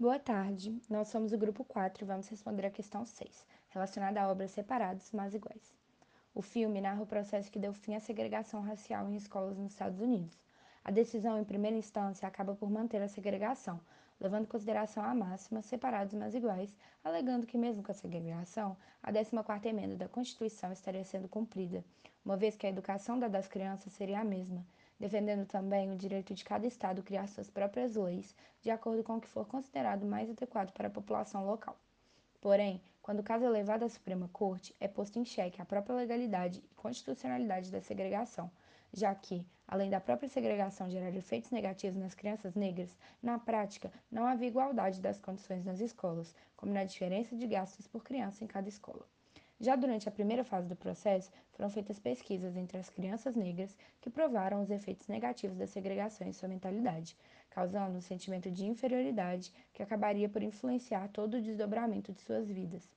Boa tarde, nós somos o grupo 4 e vamos responder a questão 6, relacionada a obras separadas, mas iguais. O filme narra o processo que deu fim à segregação racial em escolas nos Estados Unidos. A decisão, em primeira instância, acaba por manter a segregação, levando em consideração a máxima separados, mas iguais, alegando que, mesmo com a segregação, a 14ª emenda da Constituição estaria sendo cumprida, uma vez que a educação da das crianças seria a mesma, defendendo também o direito de cada estado criar suas próprias leis de acordo com o que for considerado mais adequado para a população local. Porém, quando o caso é levado à Suprema Corte, é posto em xeque a própria legalidade e constitucionalidade da segregação, já que, além da própria segregação gerar efeitos negativos nas crianças negras, na prática não havia igualdade das condições nas escolas, como na diferença de gastos por criança em cada escola. Já durante a primeira fase do processo, foram feitas pesquisas entre as crianças negras que provaram os efeitos negativos da segregação em sua mentalidade, causando um sentimento de inferioridade que acabaria por influenciar todo o desdobramento de suas vidas.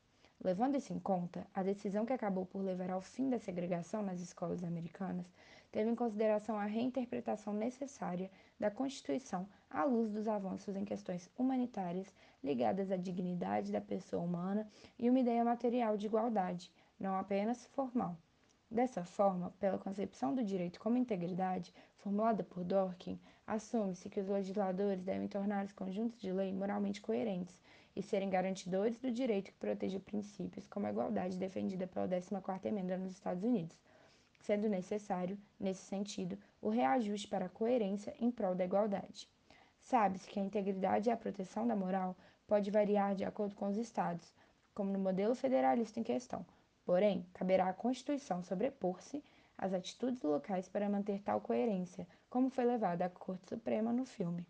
Levando isso em conta, a decisão que acabou por levar ao fim da segregação nas escolas americanas teve em consideração a reinterpretação necessária da Constituição à luz dos avanços em questões humanitárias ligadas à dignidade da pessoa humana e uma ideia material de igualdade, não apenas formal. Dessa forma, pela concepção do direito como integridade, formulada por Dworkin, assume-se que os legisladores devem tornar os conjuntos de lei moralmente coerentes e serem garantidores do direito que proteja princípios como a igualdade defendida pela 14ª Emenda nos Estados Unidos, sendo necessário, nesse sentido, o reajuste para a coerência em prol da igualdade. Sabe-se que a integridade e a proteção da moral pode variar de acordo com os estados, como no modelo federalista em questão. Porém, caberá à Constituição sobrepor-se às atitudes locais para manter tal coerência, como foi levado à Corte Suprema no filme.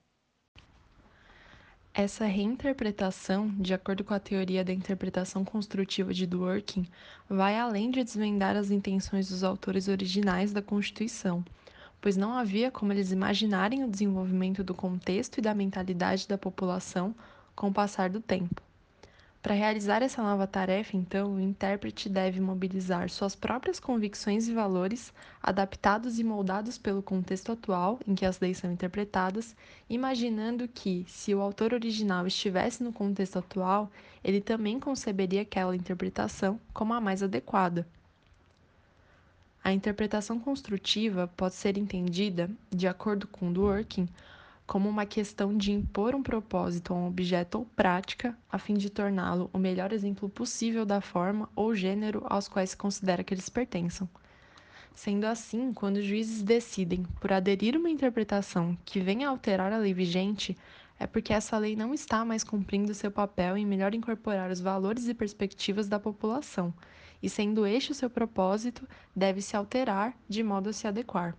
Essa reinterpretação, de acordo com a teoria da interpretação construtiva de Dworkin, vai além de desvendar as intenções dos autores originais da Constituição, pois não havia como eles imaginarem o desenvolvimento do contexto e da mentalidade da população com o passar do tempo. Para realizar essa nova tarefa, então, o intérprete deve mobilizar suas próprias convicções e valores, adaptados e moldados pelo contexto atual em que as leis são interpretadas, imaginando que, se o autor original estivesse no contexto atual, ele também conceberia aquela interpretação como a mais adequada. A interpretação construtiva pode ser entendida, de acordo com Dworkin, como uma questão de impor um propósito a um objeto ou prática, a fim de torná-lo o melhor exemplo possível da forma ou gênero aos quais se considera que eles pertençam. Sendo assim, quando os juízes decidem por aderir uma interpretação que venha a alterar a lei vigente, é porque essa lei não está mais cumprindo seu papel em melhor incorporar os valores e perspectivas da população, e sendo este o seu propósito, deve se alterar de modo a se adequar.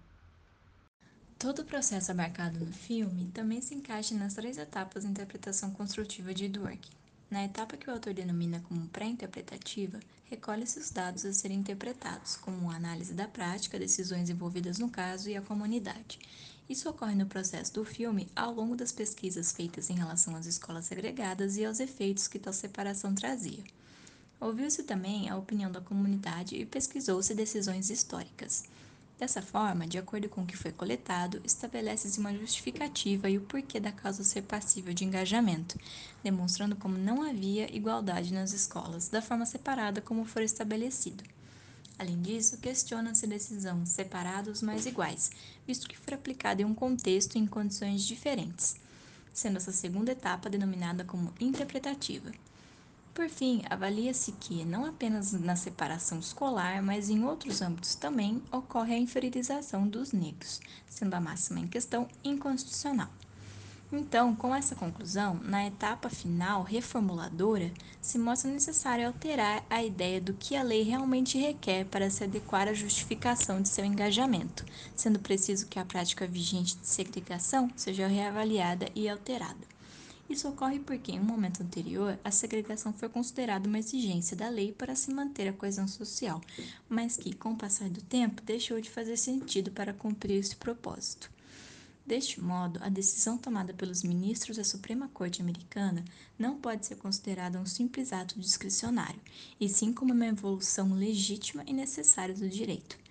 Todo o processo abarcado no filme também se encaixa nas três etapas da interpretação construtiva de Dworkin. Na etapa que o autor denomina como pré-interpretativa, recolhe-se os dados a serem interpretados, como a análise da prática, decisões envolvidas no caso e a comunidade. Isso ocorre no processo do filme ao longo das pesquisas feitas em relação às escolas segregadas e aos efeitos que tal separação trazia. Ouviu-se também a opinião da comunidade e pesquisou-se decisões históricas. Dessa forma, de acordo com o que foi coletado, estabelece-se uma justificativa e o porquê da causa ser passível de engajamento, demonstrando como não havia igualdade nas escolas, da forma separada como for estabelecido. Além disso, questiona-se a decisão separados mais iguais, visto que foi aplicada em um contexto em condições diferentes, sendo essa segunda etapa denominada como interpretativa. Por fim, avalia-se que, não apenas na separação escolar, mas em outros âmbitos também, ocorre a inferiorização dos negros, sendo a máxima em questão inconstitucional. Então, com essa conclusão, na etapa final reformuladora, se mostra necessário alterar a ideia do que a lei realmente requer para se adequar à justificação de seu engajamento, sendo preciso que a prática vigente de segregação seja reavaliada e alterada. Isso ocorre porque, em um momento anterior, a segregação foi considerada uma exigência da lei para se manter a coesão social, mas que, com o passar do tempo, deixou de fazer sentido para cumprir esse propósito. Deste modo, a decisão tomada pelos ministros da Suprema Corte Americana não pode ser considerada um simples ato discricionário, e sim como uma evolução legítima e necessária do direito.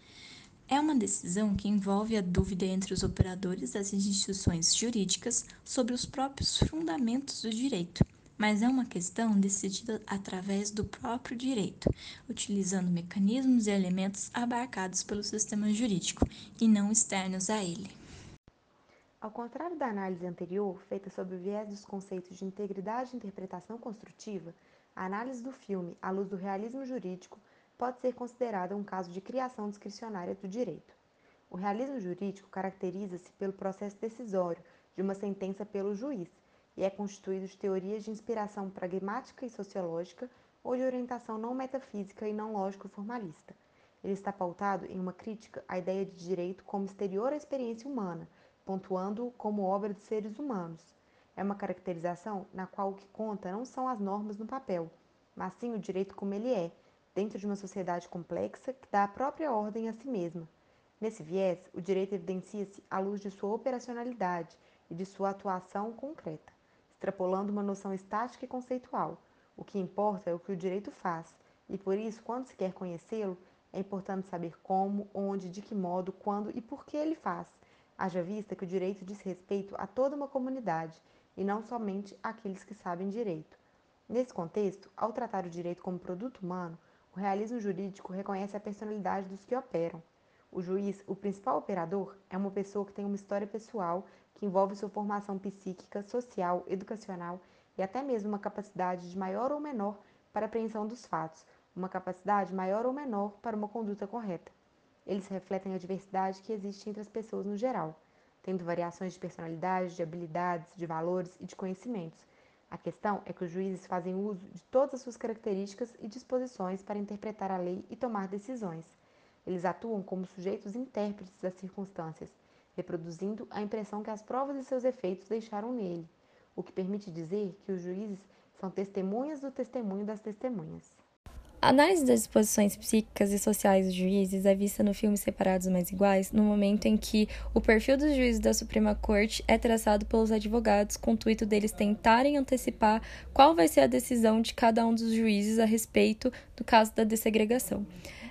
É uma decisão que envolve a dúvida entre os operadores das instituições jurídicas sobre os próprios fundamentos do direito, mas é uma questão decidida através do próprio direito, utilizando mecanismos e elementos abarcados pelo sistema jurídico e não externos a ele. Ao contrário da análise anterior, feita sob o viés dos conceitos de integridade e interpretação construtiva, a análise do filme, à luz do realismo jurídico, pode ser considerada um caso de criação discricionária do direito. O realismo jurídico caracteriza-se pelo processo decisório de uma sentença pelo juiz e é constituído de teorias de inspiração pragmática e sociológica ou de orientação não metafísica e não lógico-formalista. Ele está pautado em uma crítica à ideia de direito como exterior à experiência humana, pontuando-o como obra de seres humanos. É uma caracterização na qual o que conta não são as normas no papel, mas sim o direito como ele é, dentro de uma sociedade complexa que dá a própria ordem a si mesma. Nesse viés, o direito evidencia-se à luz de sua operacionalidade e de sua atuação concreta, extrapolando uma noção estática e conceitual. O que importa é o que o direito faz, e por isso, quando se quer conhecê-lo, é importante saber como, onde, de que modo, quando e por que ele faz Haja vista que o direito diz respeito a toda uma comunidade e não somente àqueles que sabem direito. Nesse contexto, ao tratar o direito como produto humano, o realismo jurídico reconhece a personalidade dos que operam. O juiz, o principal operador, é uma pessoa que tem uma história pessoal que envolve sua formação psíquica, social, educacional e até mesmo uma capacidade de maior ou menor para apreensão dos fatos, uma capacidade maior ou menor para uma conduta correta. Eles refletem a diversidade que existe entre as pessoas no geral, tendo variações de personalidade, de habilidades, de valores e de conhecimentos. A questão é que os juízes fazem uso de todas as suas características e disposições para interpretar a lei e tomar decisões. Eles atuam como sujeitos intérpretes das circunstâncias, reproduzindo a impressão que as provas e seus efeitos deixaram nele, o que permite dizer que os juízes são testemunhas do testemunho das testemunhas. A análise das disposições psíquicas e sociais dos juízes é vista no filme Separados Mas Iguais, no momento em que o perfil dos juízes da Suprema Corte é traçado pelos advogados com o intuito deles tentarem antecipar qual vai ser a decisão de cada um dos juízes a respeito do caso da dessegregação.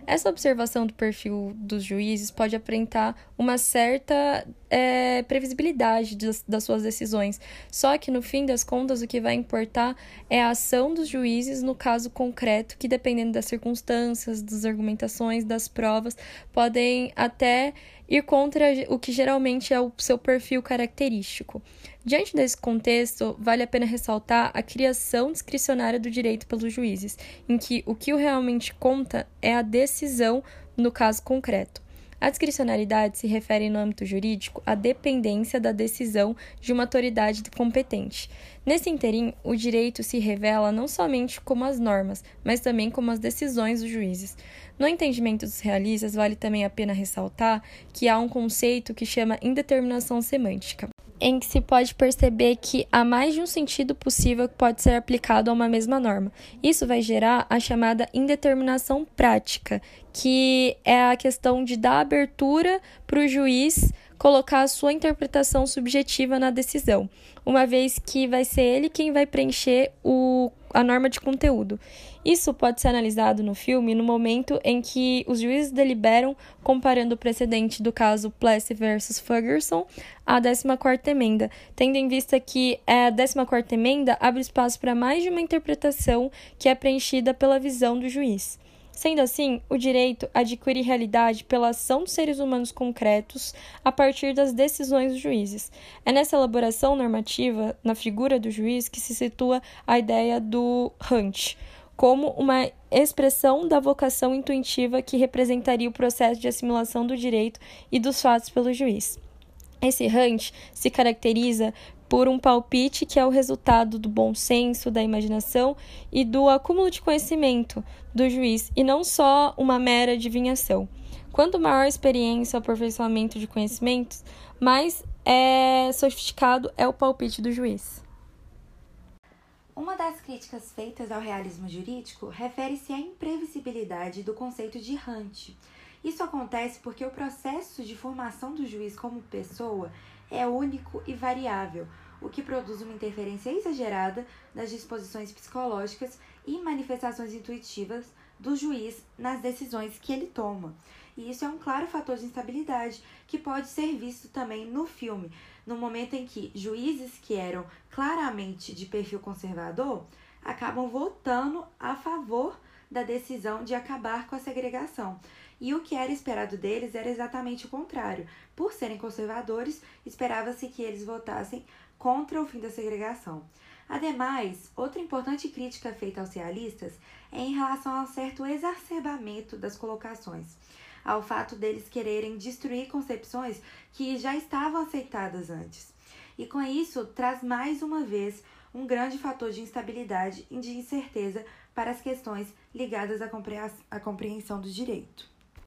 Essa observação do perfil dos juízes pode aparentar uma certa é, previsibilidade das, das, suas decisões, só que no fim das contas o que vai importar é a ação dos juízes no caso concreto, que dependendo das circunstâncias, das argumentações, das provas, podem até ir contra o que geralmente é o seu perfil característico. Diante desse contexto, vale a pena ressaltar a criação discricionária do direito pelos juízes, em que o que realmente conta é a decisão no caso concreto. A discricionariedade se refere, no âmbito jurídico, à dependência da decisão de uma autoridade competente. Nesse interim, o direito se revela não somente como as normas, mas também como as decisões dos juízes. No entendimento dos realistas, vale também a pena ressaltar que há um conceito que chama indeterminação semântica em que se pode perceber que há mais de um sentido possível que pode ser aplicado a uma mesma norma. Isso vai gerar a chamada indeterminação prática, que é a questão de dar abertura para o juiz colocar a sua interpretação subjetiva na decisão, uma vez que vai ser ele quem vai preencher o, a norma de conteúdo. Isso pode ser analisado no filme no momento em que os juízes deliberam comparando o precedente do caso Plessy versus Ferguson à 14ª emenda, tendo em vista que a 14ª emenda abre espaço para mais de uma interpretação que é preenchida pela visão do juiz. Sendo assim, o direito adquire realidade pela ação dos seres humanos concretos a partir das decisões dos juízes. É nessa elaboração normativa, na figura do juiz, que se situa a ideia do Hunt, como uma expressão da vocação intuitiva que representaria o processo de assimilação do direito e dos fatos pelo juiz. Esse Hunt se caracteriza por um palpite que é o resultado do bom senso, da imaginação e do acúmulo de conhecimento do juiz, e não só uma mera adivinhação. Quanto maior a experiência, o aperfeiçoamento de conhecimentos, mais é sofisticado é o palpite do juiz. Uma das críticas feitas ao realismo jurídico refere-se à imprevisibilidade do conceito de Hunt. Isso acontece porque o processo de formação do juiz como pessoa é único e variável, o que produz uma interferência exagerada nas disposições psicológicas e manifestações intuitivas do juiz nas decisões que ele toma. E isso é um claro fator de instabilidade que pode ser visto também no filme, no momento em que juízes que eram claramente de perfil conservador acabam votando a favor da decisão de acabar com a segregação. E o que era esperado deles era exatamente o contrário. Por serem conservadores, esperava-se que eles votassem contra o fim da segregação. Ademais, outra importante crítica feita aos realistas é em relação ao certo exacerbamento das colocações, ao fato deles quererem destruir concepções que já estavam aceitadas antes. E com isso, traz mais uma vez um grande fator de instabilidade e de incerteza para as questões ligadas à compreensão do direito.